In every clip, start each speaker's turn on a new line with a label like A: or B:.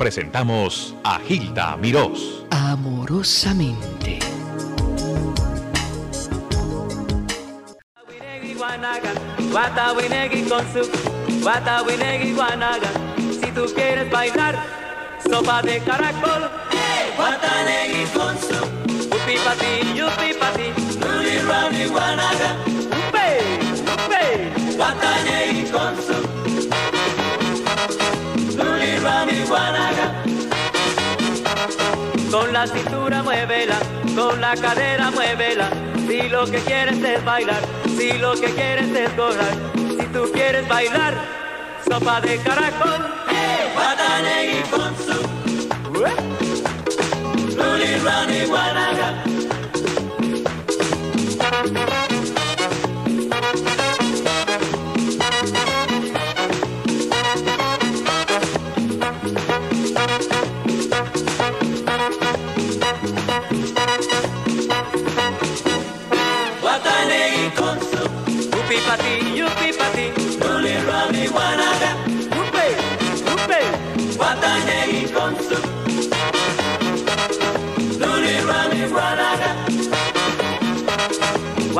A: presentamos a Gilda Mirós.
B: Amorosamente.
C: Watawinegi con su Watawinegi guanaga. Si tú quieres bailar, sopa de caracol. Watanegi con su Upi pati, yupi pati. Nuli rami guanaga. Upe, upe. Watanegi con su guanaga. Con la cintura muévela, con la cadera muévela. Si lo que quieres es bailar, si lo que quieres es gozar, si tú quieres bailar, sopa de caracol, Watanegi con su Ruli Rani Guanaga.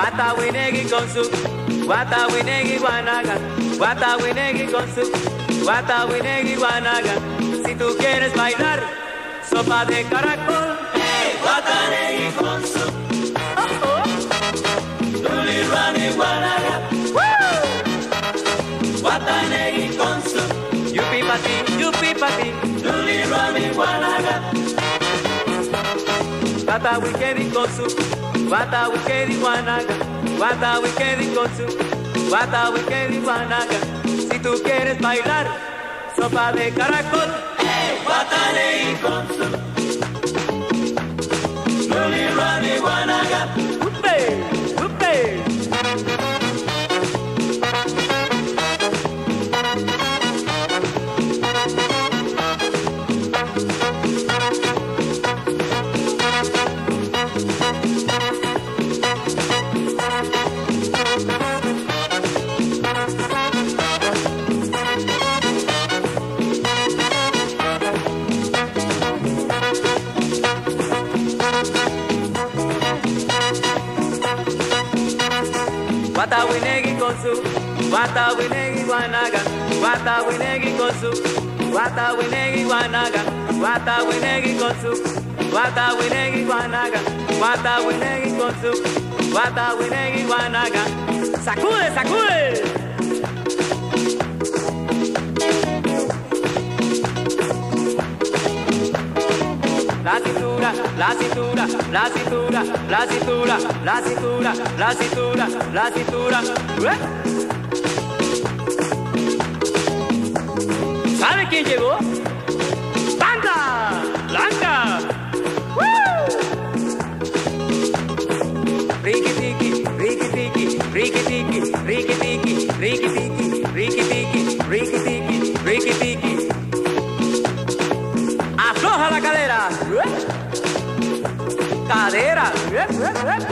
C: Wata winegi con Wata winegi guanaga Wata winegi con su Wata winegi guanaga Si tú quieres bailar Sopa de caracol. Wata negi con su oh, oh. Ruli Rani Guanaga Wata negi con Yupi pati, yupi pati. Ruli Rani Guanaga Wata wikedi con Wata wikedi guanaga Wata wikedi con su Wata wikedi guanaga Si tú quieres bailar Sopa de caracol. Wata negi con su Ruli Rani Guanaga Upe, upe Wata winegi con su Wata winegi guanaga Wata winegi con su Wata winegi guanaga Wata winegi con su Wata winegi guanaga Wata winegi con su Wata winegi guanaga Sacude, sacude La cintura, la cintura, la cintura, la cintura, la cintura, la cintura, la cintura. ¿Eh? ¿Sabe quién llegó? ¡Banda! ¡Blanca! Riki tiki, riki tiki, riki tiki, riki tiki, riki tiki, rip, rip.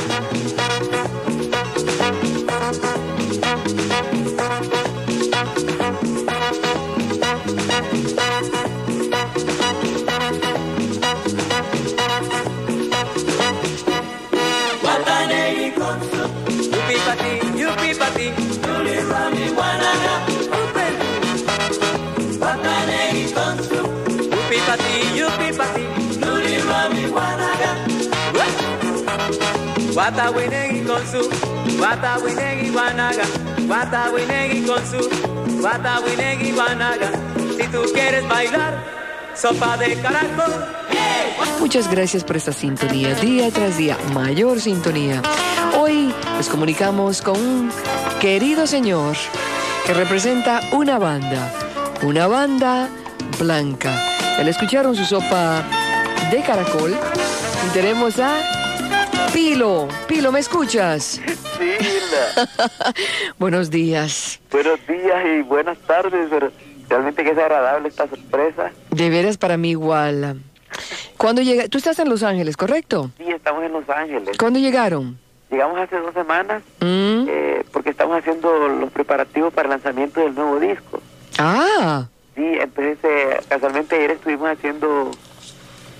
C: Wata winegi con su Wata winegi guanaga Wata winegi con su Wata winegi guanaga Si tú quieres bailar Sopa de caracol
B: Muchas gracias por esta sintonía, día tras día, mayor sintonía. Hoy nos comunicamos con un querido señor que representa una banda, una banda blanca. Al escucharon su sopa de caracol, tenemos a Pilo. Pilo, ¿me escuchas?
D: Sí.
B: Buenos días.
D: Buenos días y buenas tardes, pero realmente que es agradable esta sorpresa.
B: De veras para mí igual. ¿Cuándo llega? Tú estás en Los Ángeles, ¿correcto?
D: Sí, estamos en Los Ángeles.
B: ¿Cuándo llegaron?
D: Llegamos hace dos semanas
B: Mm.
D: eh, porque estamos haciendo los preparativos para el lanzamiento del nuevo disco.
B: Ah,
D: Sí, entonces eh, casualmente ayer estuvimos haciendo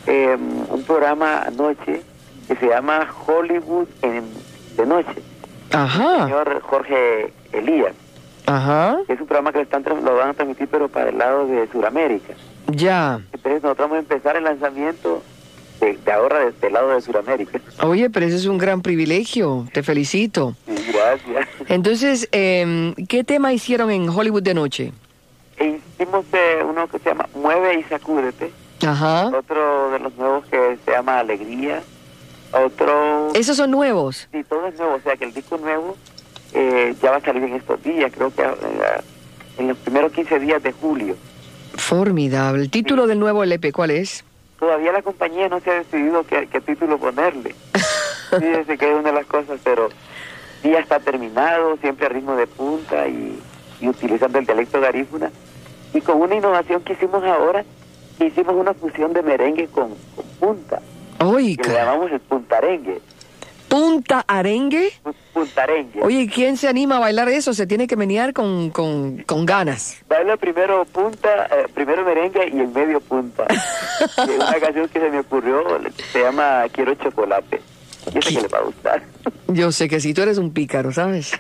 D: eh, un programa anoche que se llama Hollywood en, de noche.
B: Ajá,
D: Señor Jorge Elías.
B: ajá,
D: Es un programa que están, lo van a transmitir pero para el lado de Sudamérica.
B: ya.
D: Entonces nosotros vamos a empezar el lanzamiento de, de ahora desde el lado de Sudamérica.
B: Oye, pero eso es un gran privilegio, te felicito.
D: Sí, gracias.
B: Entonces, em, ¿qué tema hicieron en Hollywood de noche?
D: E hicimos eh, uno que se llama Mueve y Sacúdete.
B: Ajá.
D: Otro de los nuevos que se llama Alegría. Otro...
B: Esos son nuevos.
D: Sí, todo es nuevo. O sea que el disco nuevo eh, ya va a salir en estos días. Creo que en los primeros 15 días de julio.
B: Formidable. El título del nuevo LP, ¿cuál es?
D: Todavía la compañía no se ha decidido qué, qué título ponerle. Fíjese que es una de las cosas, pero ya está terminado, siempre a ritmo de punta y, y utilizando el dialecto garífuna. Y con una innovación que hicimos ahora, hicimos una fusión de merengue con, con punta, que le llamamos el puntarengue.
B: punta arengue.
D: pu- Puntarengue.
B: Oye, ¿quién se anima a bailar eso? Se tiene que menear con, con, con ganas.
D: Baila primero punta, eh, primero merengue y el medio punta. Una canción que se me ocurrió se llama Quiero chocolate. Yo sé que le va a gustar.
B: Yo sé que sí, tú eres un pícaro, ¿sabes?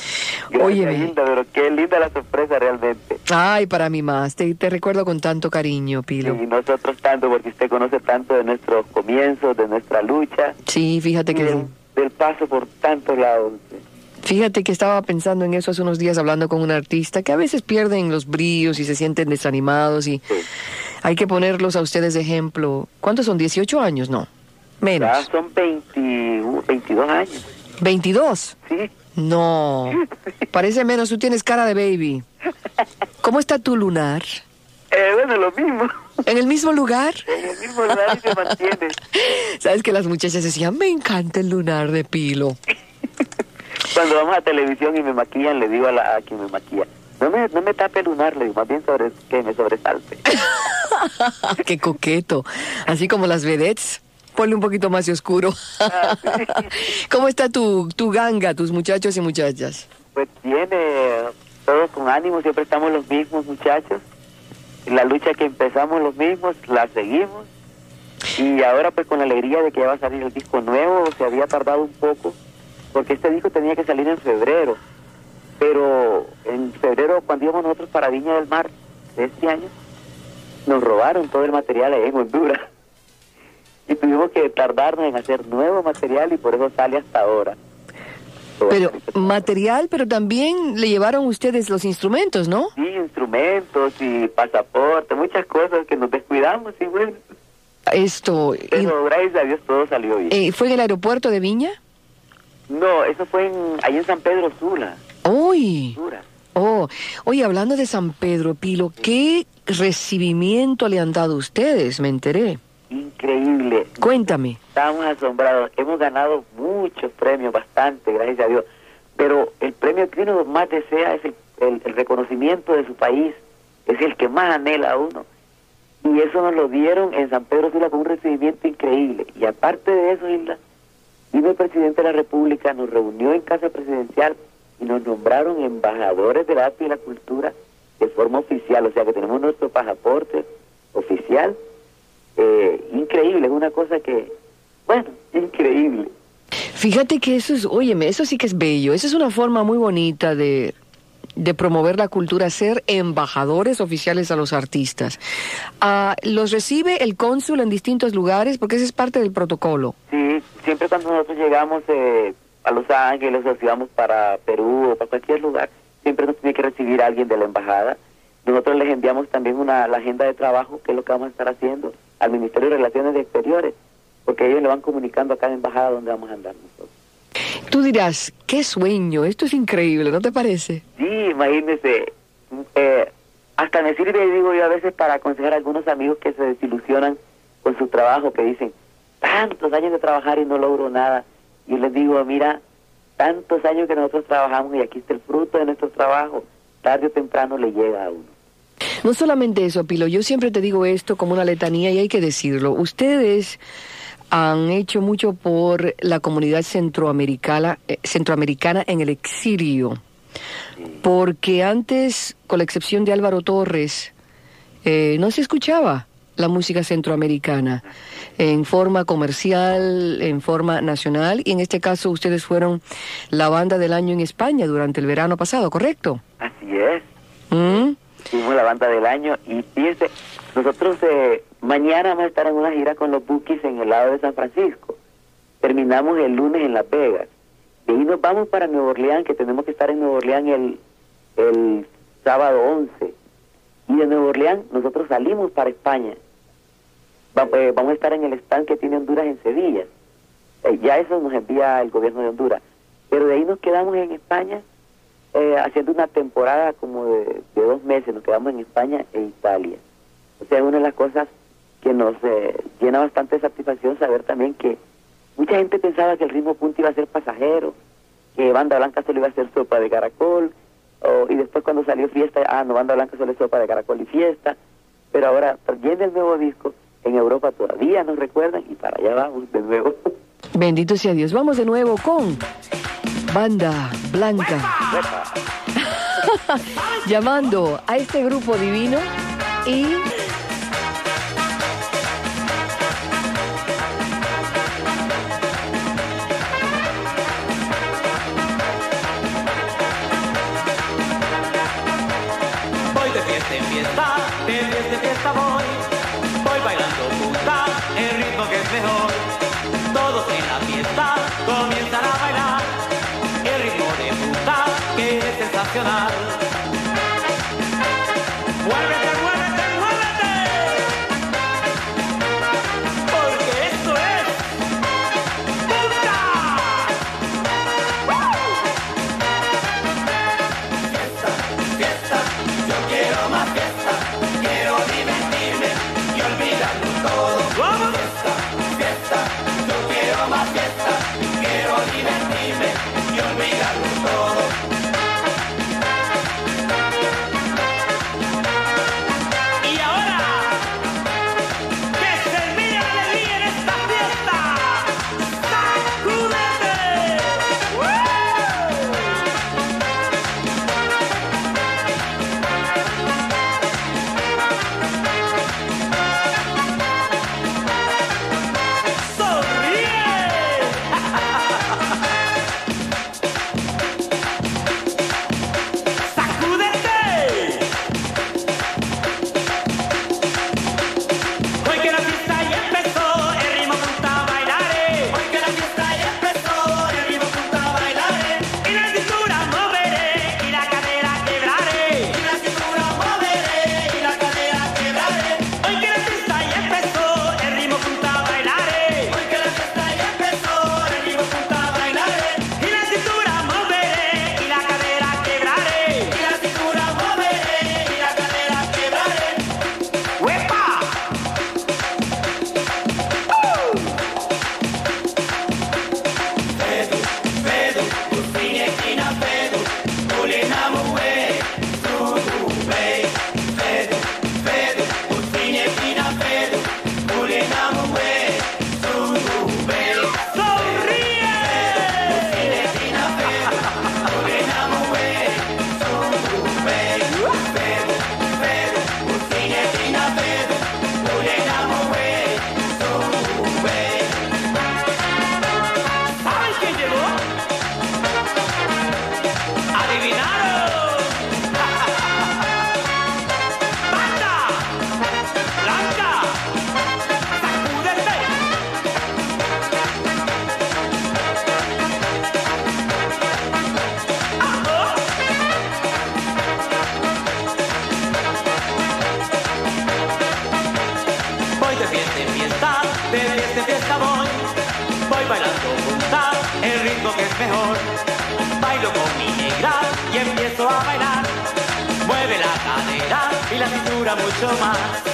B: Óyeme.
D: linda, pero qué linda la sorpresa realmente.
B: Ay, para mí más. Te, te recuerdo con tanto cariño, Pilo.
D: Y nosotros tanto, porque usted conoce tanto de nuestros comienzos, de nuestra lucha,
B: Sí, fíjate que...
D: del, del paso por tantos lados.
B: Fíjate que estaba pensando en eso hace unos días hablando con un artista que a veces pierden los brillos y se sienten desanimados y
D: Sí.
B: hay que ponerlos a ustedes de ejemplo. ¿Cuántos son? ¿18 años? No.
D: Ya
B: Menos.
D: son 21, 22 años,
B: ¿22?
D: ¿sí?
B: No. Parece menos, tú tienes cara de baby. ¿Cómo está tu lunar?
D: Eh, bueno, lo mismo.
B: ¿En el mismo lugar?
D: En el mismo lugar y se mantiene.
B: Sabes que las muchachas decían, me encanta el lunar de Pilo.
D: Cuando vamos a televisión y me maquillan, le digo a, la, a quien me maquilla, no me, no me tape el lunar, le digo, más bien sobre, que me sobresalte.
B: Qué coqueto. Así como las vedettes. Ponle un poquito más de oscuro.
D: Ah,
B: ¿Cómo está tu, tu ganga, tus muchachos y muchachas?
D: Pues tiene todos con ánimo, siempre estamos los mismos muchachos. La lucha que empezamos los mismos, la seguimos. Y ahora pues con la alegría de que ya va a salir el disco nuevo, se había tardado un poco, porque este disco tenía que salir en febrero. Pero en febrero, cuando íbamos nosotros para Viña del Mar de este año, nos robaron todo el material ahí en Honduras. Y tuvimos que tardarnos en hacer nuevo material y por eso sale hasta ahora.
B: Pero material, pero también le llevaron ustedes los instrumentos, ¿no?
D: Sí, instrumentos y pasaporte, muchas cosas que nos descuidamos y bueno,
B: Esto, y-
D: pero gracias a Dios todo salió bien.
B: eh, ¿fue en el aeropuerto de Viña?
D: No, eso fue en, ahí en San Pedro Sula,
B: ¡Uy! Oh, oye, hablando de San Pedro, Pilo, ¿qué recibimiento le han dado ustedes? Me enteré.
D: Increíble,
B: Cuéntame.
D: estamos asombrados, hemos ganado muchos premios, bastante, gracias a Dios, pero el premio que uno más desea es el, el- el reconocimiento de su país, es el que más anhela a uno. Y eso nos lo dieron en San Pedro Sula con un recibimiento increíble. Y aparte de eso, Hilda, vino el presidente de la República, nos reunió en Casa Presidencial y nos nombraron embajadores del arte y la cultura de forma oficial. O sea que tenemos nuestro pasaporte oficial. Eh, increíble, es una cosa que, bueno, increíble.
B: Fíjate que eso es, óyeme, eso sí que es bello. Esa es una forma muy bonita de, de promover la cultura, ser embajadores oficiales a los artistas. Ah, ¿Los recibe el cónsul en distintos lugares? Porque ese es parte del protocolo.
D: Sí, siempre cuando nosotros llegamos eh, a Los Ángeles o si vamos para Perú o para cualquier lugar, siempre nos tiene que recibir alguien de la embajada. Nosotros les enviamos también una, la agenda de trabajo, que es lo que vamos a estar haciendo, al Ministerio de Relaciones Exteriores, porque ellos le van comunicando a cada embajada dónde vamos a andar nosotros.
B: Tú dirás, qué sueño, esto es increíble, ¿no te parece?
D: Sí, imagínese, eh, hasta me sirve, digo yo, a veces para aconsejar a algunos amigos que se desilusionan con su trabajo, que dicen, tantos años de trabajar y no logro nada. Y les digo, mira, tantos años que nosotros trabajamos y aquí está el fruto de nuestro trabajo, tarde o temprano le llega a uno.
B: No solamente eso, Pilo, yo siempre te digo esto como una letanía y hay que decirlo. Ustedes han hecho mucho por la comunidad centroamericana, eh, centroamericana en el exilio. Porque antes, con la excepción de Álvaro Torres,
E: eh, no se escuchaba la música centroamericana en forma comercial, en forma nacional, y en este caso ustedes fueron la banda del año en España durante el verano pasado, ¿correcto?
D: Así es.
E: ¿Mm?
D: Fuimos la banda del año y fíjense, nosotros eh, mañana vamos a estar en una gira con los Bookies en el lado de San Francisco. Terminamos el lunes en Las Vegas. Y ahí nos vamos para Nueva Orleans, que tenemos que estar en Nueva Orleans el, el sábado 11. Y de Nueva Orleans nosotros salimos para España. Va- eh, vamos a estar en el stand que tiene Honduras en Sevilla. Eh, ya eso nos envía el gobierno de Honduras. Pero de ahí nos quedamos en España eh, haciendo una temporada como de, dos meses. Nos quedamos en España e Italia. O sea, es una de las cosas que nos eh, llena bastante satisfacción saber también que mucha gente pensaba que el ritmo punto iba a ser pasajero, que Banda Blanca solo iba a ser sopa de caracol, o- y después cuando salió fiesta, ah, no, Banda Blanca solo es sopa de caracol y fiesta, pero ahora viene el nuevo disco, en Europa todavía nos recuerdan y para allá vamos de nuevo.
E: Bendito sea Dios. Vamos de nuevo con Banda Blanca. Llamando a este grupo divino y
F: que es mejor. Bailo con mi negra y empiezo a bailar. Mueve la cadera y la cintura mucho más.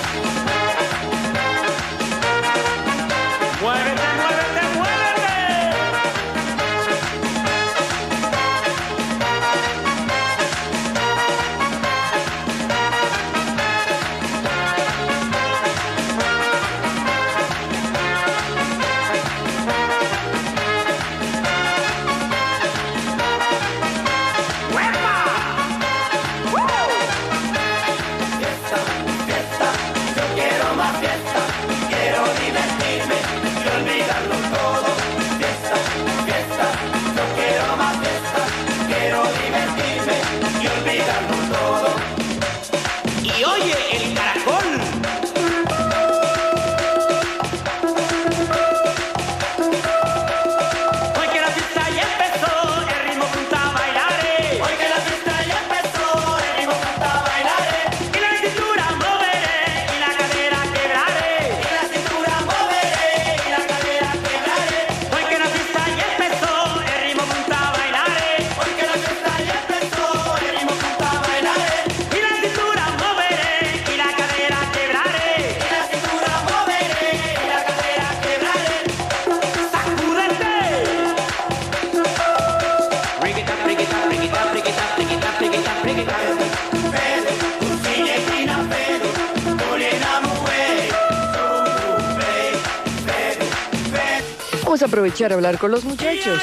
B: Vamos a aprovechar a hablar con los muchachos.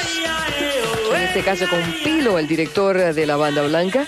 B: En este caso con Pilo, el director de la banda blanca.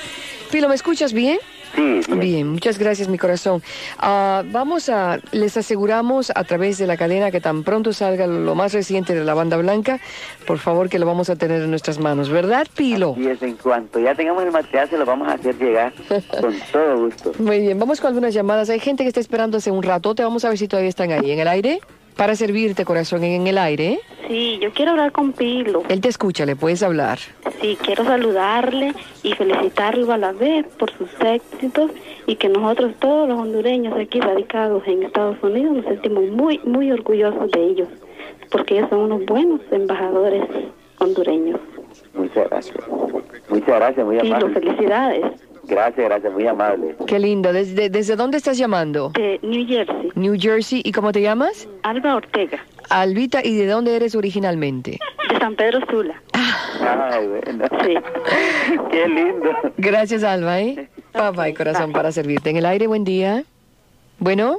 B: Pilo, ¿me escuchas bien?
D: Sí, bien.
B: Bien, muchas gracias, mi corazón. Ah, vamos a, les aseguramos a través de la cadena que tan pronto salga lo más reciente de la banda blanca, por favor que lo vamos a tener en nuestras manos, ¿verdad, Pilo?
D: Y es en cuanto ya tengamos el material, se lo vamos a hacer llegar con todo gusto.
B: Muy bien, vamos con algunas llamadas. Hay gente que está esperando hace un rato. Te vamos a ver si todavía están ahí en el aire. Para servirte, corazón, en el aire. ¿eh?
G: Sí, yo quiero hablar con Pilo.
B: Él te escucha, le puedes hablar.
G: Sí, quiero saludarle y felicitarlo a la vez por sus éxitos y que nosotros todos los hondureños aquí radicados en Estados Unidos nos sentimos muy, muy orgullosos de ellos, porque ellos son unos buenos embajadores hondureños.
D: Muchas gracias. Muchas gracias, muy
G: Pilo,
D: amable.
G: felicidades.
D: Gracias, gracias, muy amable.
B: Qué lindo. ¿Desde, desde dónde estás llamando?
G: De New Jersey,
B: New Jersey. ¿Y cómo te llamas?
G: Alba Ortega,
B: Albita. ¿Y de dónde eres originalmente?
G: de San Pedro Sula.
D: Ay, bueno.
G: Sí.
D: Qué lindo.
B: Gracias, Alba, ¿eh? Papá y corazón para servirte. En el aire, buen día. Bueno,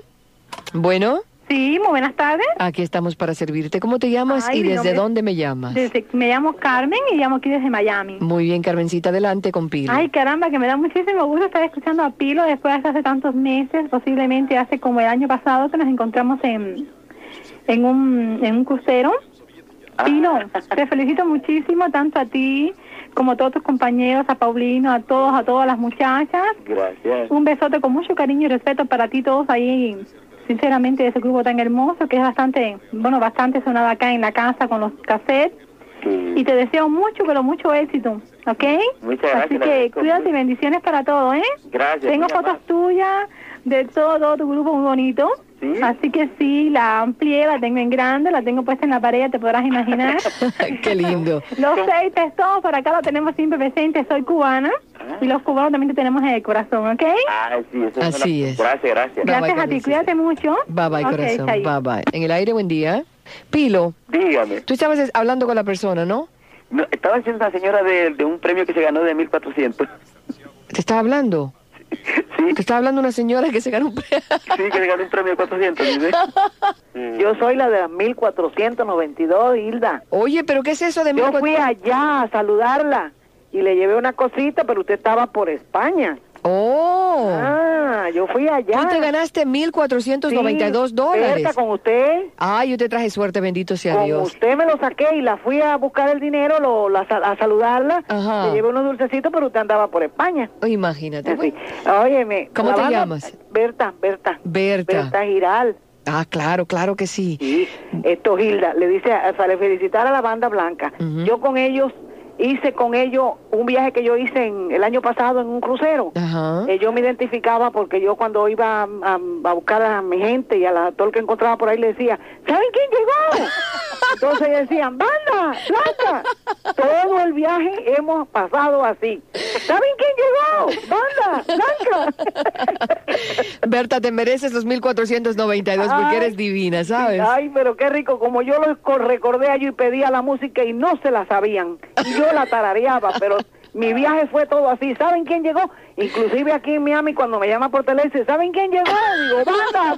B: bueno,
H: Sí, muy buenas tardes.
B: aquí estamos para servirte. ¿Cómo te llamas
H: Ay,
B: y desde
H: nombre
B: dónde me llamas?
H: Desde- me llamo Carmen y llamo aquí desde Miami.
B: Muy bien, Carmencita, adelante con Pilo.
H: Ay, caramba, que me da muchísimo gusto estar escuchando a Pilo después de hace tantos meses, posiblemente hace como el año pasado que nos encontramos en, en, un, en un crucero. Pilo, te felicito muchísimo, tanto a ti como a todos tus compañeros, a Paulino, a todos, a todas las muchachas.
D: Gracias.
H: Un besote con mucho cariño y respeto para ti todos ahí, sinceramente, de ese grupo tan hermoso que es bastante, bueno, bastante sonado acá en la casa con los cassettes.
D: Sí.
H: Y te deseo mucho, pero mucho éxito, ¿ok?
D: Muchas gracias,
H: Así que cuídate y bendiciones para todo, ¿eh?
D: Gracias.
H: Tengo fotos tuyas de todo, todo tu grupo muy bonito.
D: ¿Sí?
H: Así que sí, la amplié, la tengo en grande, la tengo puesta en la pared, te podrás imaginar.
B: Qué lindo.
H: Los seis todos por acá lo tenemos siempre presente, soy cubana y los cubanos también te tenemos en el corazón, ¿ok?
D: Ay, sí, eso
B: Así
D: una-
B: es.
D: Gracias, gracias.
B: Bye, bye,
H: Gracias a ti, cuídate mucho.
B: Bye bye,
H: Ok,
B: corazón. Bye bye. En el aire, buen día. Pilo,
D: Dígame.
B: tú estabas es- hablando con la persona, ¿no?
D: No, estaba diciendo una señora de, de un premio que se ganó de 1400.
B: ¿Te estaba hablando?
D: Sí,
B: Te estaba hablando una señora que se ganó un premio.
D: sí, que se ganó un premio de 400. ¿sí ve?
I: Yo soy la de las 1492, Hilda.
B: Oye, pero ¿qué es eso de
I: Yo
B: 1400?
I: fui allá a saludarla y le llevé una cosita, pero usted estaba por España.
B: Oh,
I: Ah, yo fui allá.
B: tú te ganaste 1.492
I: Sí,
B: dólares.
I: cerca con usted.
B: Ay, yo te traje suerte, bendito sea
I: Con
B: Dios.
I: usted me lo saqué y la fui a buscar el dinero, lo, la a saludarla.
B: Ajá.
I: Le llevé unos dulcecitos, pero usted andaba por España.
B: Oh, imagínate. Bueno.
I: Óyeme.
B: ¿Cómo te llamas?
I: Berta, Berta.
B: Berta.
I: Berta Giral.
B: Ah, claro, claro que sí.
I: Sí, esto Hilda, le dice, a- para felicitar a la banda blanca.
B: Ujú.
I: Yo con ellos hice con ellos un viaje que yo hice en, el año pasado en un crucero.
B: Ajá.
I: Eh, yo me identificaba porque yo cuando iba a, a- a buscar a mi gente y a la, todo el que encontraba por ahí le decía, ¿saben quién llegó? Entonces decían, banda, blanca. Todo el viaje hemos pasado así. ¿Saben quién llegó? Banda, blanca.
B: Berta, te mereces los 1.492 porque
I: Ay,
B: eres divina, ¿sabes?
I: Ay, pero qué rico, como yo lo co- recordé allí y pedía la música y no se la sabían. Y yo la tarareaba, pero mi viaje fue todo así. ¿Saben quién llegó? Inclusive aquí en Miami cuando me llama por teléfono, dice, ¿saben quién llegó? Digo, banda,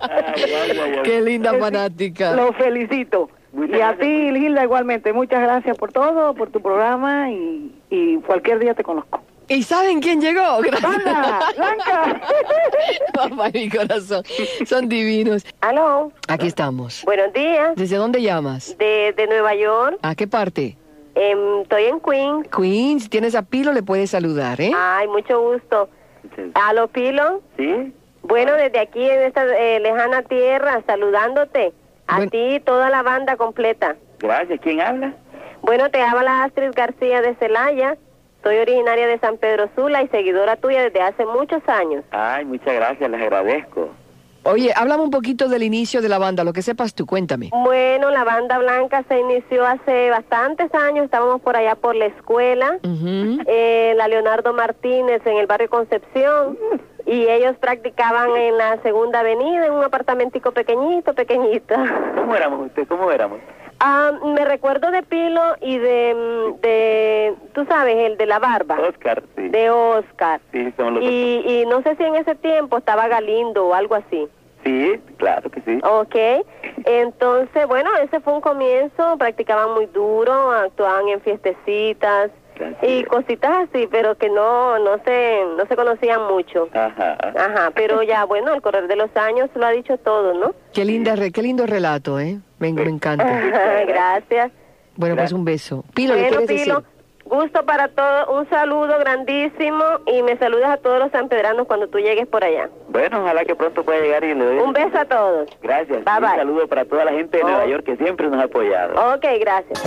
D: ay.
B: Qué linda fanática.
I: Lo felicito.
D: Muchas
I: y a ti, Gilda, igualmente. Muchas gracias por todo, por tu programa y, y cualquier día te conozco.
B: ¿Y saben quién llegó? Gracias.
I: ¡Banda, blanca!
B: Papá, mi corazón. Son divinos.
J: Aló,
B: Aquí estamos.
J: buenos días.
B: ¿Desde dónde llamas?
J: De, de Nueva York,
B: ¿A qué parte?
J: Em, estoy en Queens.
B: Queens, si tienes a Pilo, le puedes saludar, ¿eh?
J: Ay, mucho gusto. Aló, Pilo.
D: ¿Sí?
J: Bueno, desde aquí en esta eh, lejana tierra, saludándote. A
B: Bueno.
J: ti y toda la banda completa.
D: Gracias. ¿Quién habla?
J: Bueno, te habla Astrid García de Celaya. Soy originaria de San Pedro Sula y seguidora tuya desde hace muchos años.
D: Ay, muchas gracias, les agradezco.
B: Oye, háblame un poquito del inicio de la banda, lo que sepas tú, cuéntame.
J: Bueno, la banda blanca se inició hace bastantes años. Estábamos por allá por la escuela. Eh, la Leonardo Martínez en el barrio Concepción y ellos practicaban en la segunda avenida en un apartamentico pequeñito, pequeñito.
D: ¿Cómo éramos usted? ¿Cómo éramos?
J: Ah, me recuerdo de Pilo y de, mm, de, tú sabes, el de la barba,
D: Oscar, sí.
J: de Oscar.
D: Sí, somos los
J: Y, y no sé si en ese tiempo estaba Galindo o algo así.
C: Sí, claro que sí.
J: Ok, entonces, bueno, ese fue un comienzo, practicaban muy duro, actuaban en fiestecitas y cositas así, pero que no no se no se conocían mucho.
C: Ajá.
J: Ajá, pero ya, bueno, al correr de los años lo ha dicho todo, ¿no?
B: Qué, linda, qué lindo relato, ¿eh? Me, me encanta.
J: Gracias.
B: Bueno, pues un beso. Pilo, ¿le
J: bueno,
B: quieres
J: Pilo,
B: decir?
J: gusto para todos, un saludo grandísimo y me saludas a todos los sanpedranos cuando tú llegues por allá.
C: Bueno, ojalá que pronto pueda llegar y le doy
J: Un beso a todos.
C: Gracias.
J: Bye, bye.
C: Un saludo para toda la gente de
J: Oh.
C: Nueva York que siempre nos ha apoyado.
J: Ok, gracias.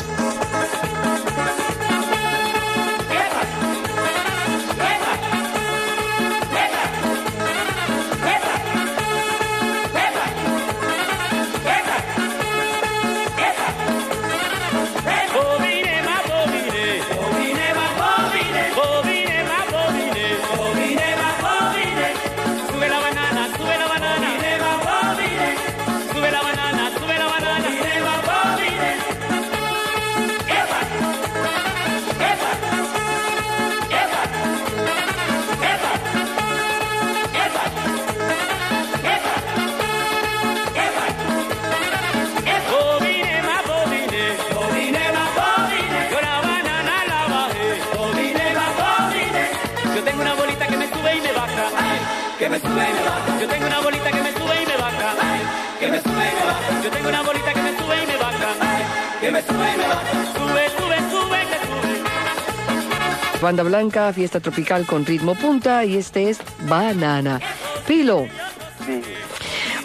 E: Que me sube y me baja. Yo tengo una bolita que me sube y me baja, que me sube y me baja. Sube, sube, sube, que sube.
B: Banda Blanca, fiesta tropical con ritmo punta y este es Banana. Pilo,
C: Sí.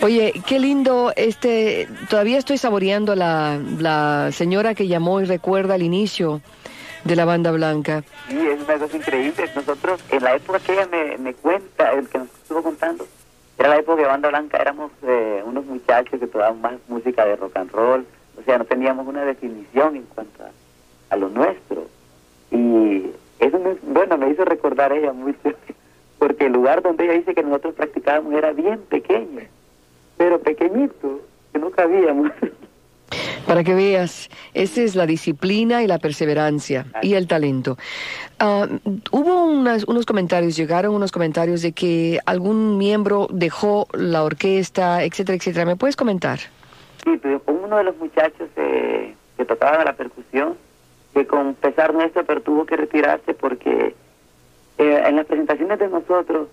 B: oye, qué lindo este, todavía estoy saboreando la, la señora que llamó y recuerda el inicio de la Banda Blanca.
C: Sí, es una cosa increíble. Nosotros, en la época que ella me, me cuenta, el que nos estuvo contando, era la época de Banda Blanca, éramos eh, unos muchachos que tocaban más música de rock and roll, o sea, no teníamos una definición en cuanto a, lo nuestro. Y eso, me, bueno, me hizo recordar ella mucho, porque el lugar donde ella dice que nosotros practicábamos era bien pequeño, pero pequeñito, que no cabíamos.
B: Para que veas, esa es la disciplina y la perseverancia y el talento. Ah, hubo unas- unos comentarios, llegaron unos comentarios de que algún miembro dejó la orquesta, etcétera, etcétera. ¿Me puedes comentar?
C: Sí, pero con uno de los muchachos eh, que tocaba la percusión, que con pesar nuestro, pero tuvo que retirarse porque eh, en las presentaciones de nosotros,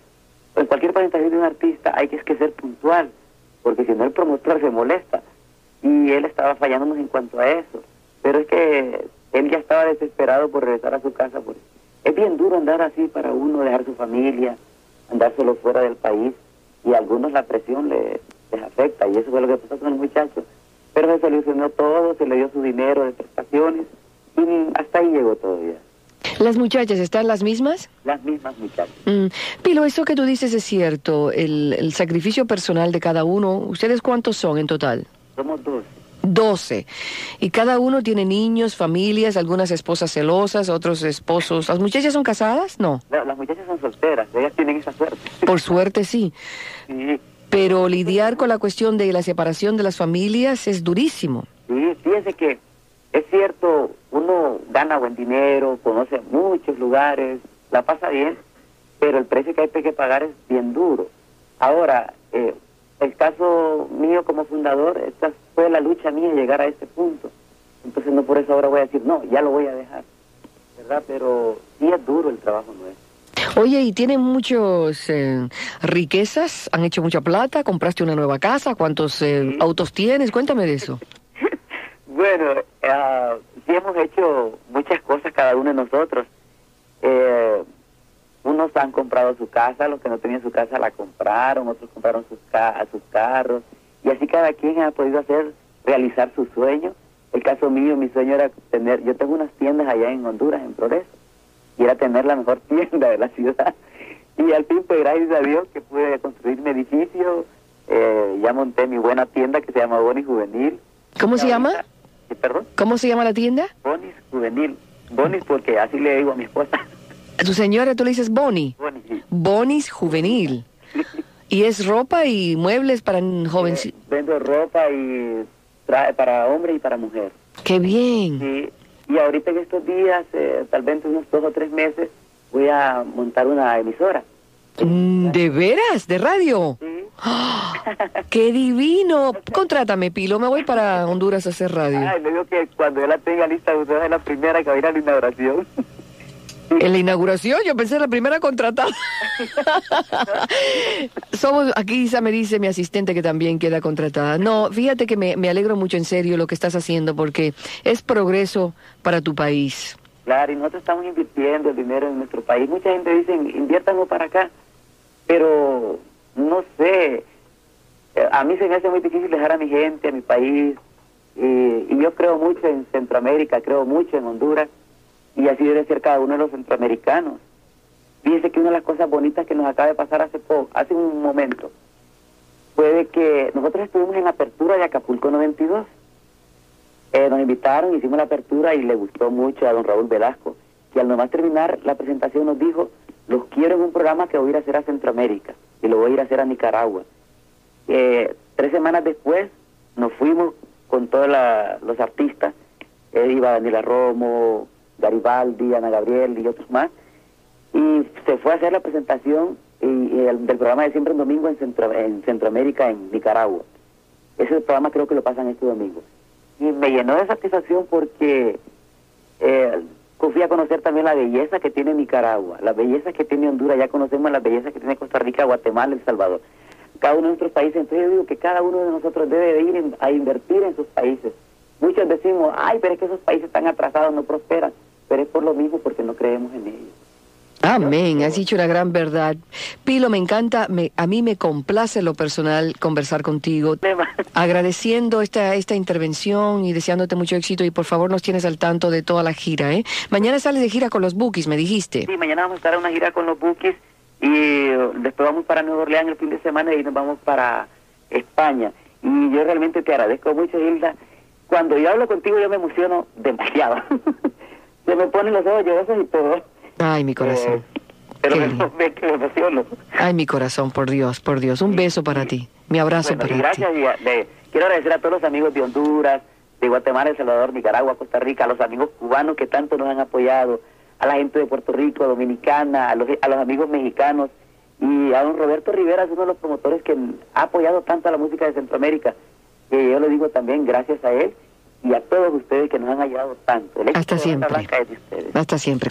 C: en cualquier presentación de un artista, hay que, es que ser puntual, porque si no el promotor se molesta. Y él estaba fallándonos en cuanto a eso. Pero es que él ya estaba desesperado por regresar a su casa. Porque es bien duro andar así para uno, dejar su familia, andar solo fuera del país. Y a algunos la presión le, les afecta. Y eso fue lo que pasó con el muchacho. Pero se solucionó todo, se le dio su dinero de prestaciones. Y hasta ahí llegó todo ya.
B: ¿Las muchachas están las mismas?
C: Las mismas muchachas.
B: Mm, Pilo, eso que tú dices es cierto, el, el sacrificio personal de cada uno. ¿Ustedes cuántos son en total?
C: Somos dos.
B: Doce. Y cada uno tiene niños, familias, algunas esposas celosas, otros esposos. ¿Las muchachas son casadas? No.
C: No, las muchachas son solteras, ellas tienen esa suerte.
B: Por suerte sí.
C: Sí,
B: Pero lidiar con la cuestión de la separación de las familias es durísimo.
C: sí, fíjense que es cierto, uno gana buen dinero, conoce muchos lugares, la pasa bien, pero el precio que hay que pagar es bien duro. Ahora, eh, el caso mío como fundador, esta fue la lucha mía llegar a este punto. Entonces no por eso ahora voy a decir, no, ya lo voy a dejar, ¿verdad? Pero sí es duro el trabajo nuestro.
B: Oye, ¿y tienen muchas riquezas? ¿Han hecho mucha plata? ¿Compraste una nueva casa? ¿Cuántos eh, autos tienes? Cuéntame de eso.
C: Bueno, ah, sí hemos hecho muchas cosas cada uno de nosotros. Eh, unos han comprado su casa, los que no tenían su casa la compraron, otros compraron sus, ca sus carros, y así cada quien ha podido hacer, realizar su sueño. El caso mío, mi sueño era tener, yo tengo unas tiendas allá en Honduras, en Progreso, y era tener la mejor tienda de la ciudad. Y al fin, pues gracias a Dios que pude construir mi edificio, eh, ya monté mi buena tienda que se llama Boni Juvenil.
B: ¿Cómo se llama?
C: ¿Perdón?
B: ¿Cómo se llama la tienda?
C: Bonis Juvenil. Bonis porque así le digo a mi esposa.
B: Tu señora tú le dices Bonnie.
C: Bonis. sí.
B: Bonis Juvenil. Y es ropa y muebles para jóvenes.
C: Eh, vendo ropa y trae para hombre y para mujer.
B: ¡Qué bien!
C: Sí. Y ahorita en estos días, eh, tal vez unos dos o tres meses, voy a montar una emisora.
B: Mm, ¿De veras? ¿De radio? ¡Ah! ¡Qué divino! Contrátame, Pilo. Me voy para Honduras a hacer radio.
C: Ay, le digo que cuando yo la tenga lista, usted es la primera que va a ir a la inauguración.
B: En la inauguración, yo pensé la primera contratada. Somos, aquí Isa me dice mi asistente que también queda contratada. No, fíjate que me, me alegro mucho en serio lo que estás haciendo porque es progreso para tu país.
C: Claro, y nosotros estamos invirtiendo el dinero en nuestro país. Mucha gente dice, inviértanlo para acá, pero no sé, eh, a mí se me hace muy difícil dejar a mi gente, a mi país, y, y yo creo mucho en Centroamérica, creo mucho en Honduras, y así debe ser cada uno de los centroamericanos. Fíjense que una de las cosas bonitas que nos acaba de pasar hace poco, hace un momento, fue de que nosotros estuvimos en apertura de Acapulco 92. Eh, nos invitaron, hicimos la apertura y le gustó mucho a don Raúl Velasco, que al nomás terminar la presentación nos dijo, los quiero en un programa que voy a ir a hacer a Centroamérica y lo voy a ir a hacer a Nicaragua. Eh, tres semanas después nos fuimos con todos la- los artistas, eh, iba Daniela Romo, Garibaldi, Ana Gabriel y otros más, y se fue a hacer la presentación y, y el- del programa de Siempre en Domingo en, Centro- en Centroamérica, en Nicaragua. Ese programa creo que lo pasan este domingo. Y me llenó de satisfacción porque eh, fui a conocer también la belleza que tiene Nicaragua, la belleza que tiene Honduras, ya conocemos la belleza que tiene Costa Rica, Guatemala, El Salvador. Cada uno de nuestros países, entonces yo digo que cada uno de nosotros debe de ir a invertir en sus países. Muchos decimos, ay, pero es que esos países están atrasados, no prosperan, pero es por lo mismo porque no creemos en ellos.
B: Amén, has dicho una gran verdad. Pilo, me encanta, me, a mí me complace lo personal conversar contigo, agradeciendo esta, esta intervención y deseándote mucho éxito y por favor nos tienes al tanto de toda la gira, ¿eh? Mañana sales de gira con los Bookies, me dijiste.
C: Sí, mañana vamos a estar en una gira con los Bukis y eh, después vamos para Nueva Orleans el fin de semana y nos vamos para España. Y yo realmente te agradezco mucho, Hilda. Cuando yo hablo contigo yo me emociono demasiado. Se me ponen los ojos llorosos y todo.
B: Ay, mi corazón.
C: Eh, pero me, me, emociono.
B: Ay, mi corazón, por Dios, por Dios. Un beso para ti. Mi abrazo
C: Bueno, y
B: para ti.
C: gracias. y a- de- quiero agradecer a todos los amigos de Honduras, de Guatemala, El Salvador, Nicaragua, Costa Rica, a los amigos cubanos que tanto nos han apoyado, a la gente de Puerto Rico, Dominicana, a los, a los amigos mexicanos y a don Roberto Rivera, es uno de los promotores que ha apoyado tanto a la música de Centroamérica. Que yo le digo también gracias a él y a todos ustedes que nos han ayudado tanto. El
B: Hasta siempre.
C: De ustedes.
B: Hasta siempre.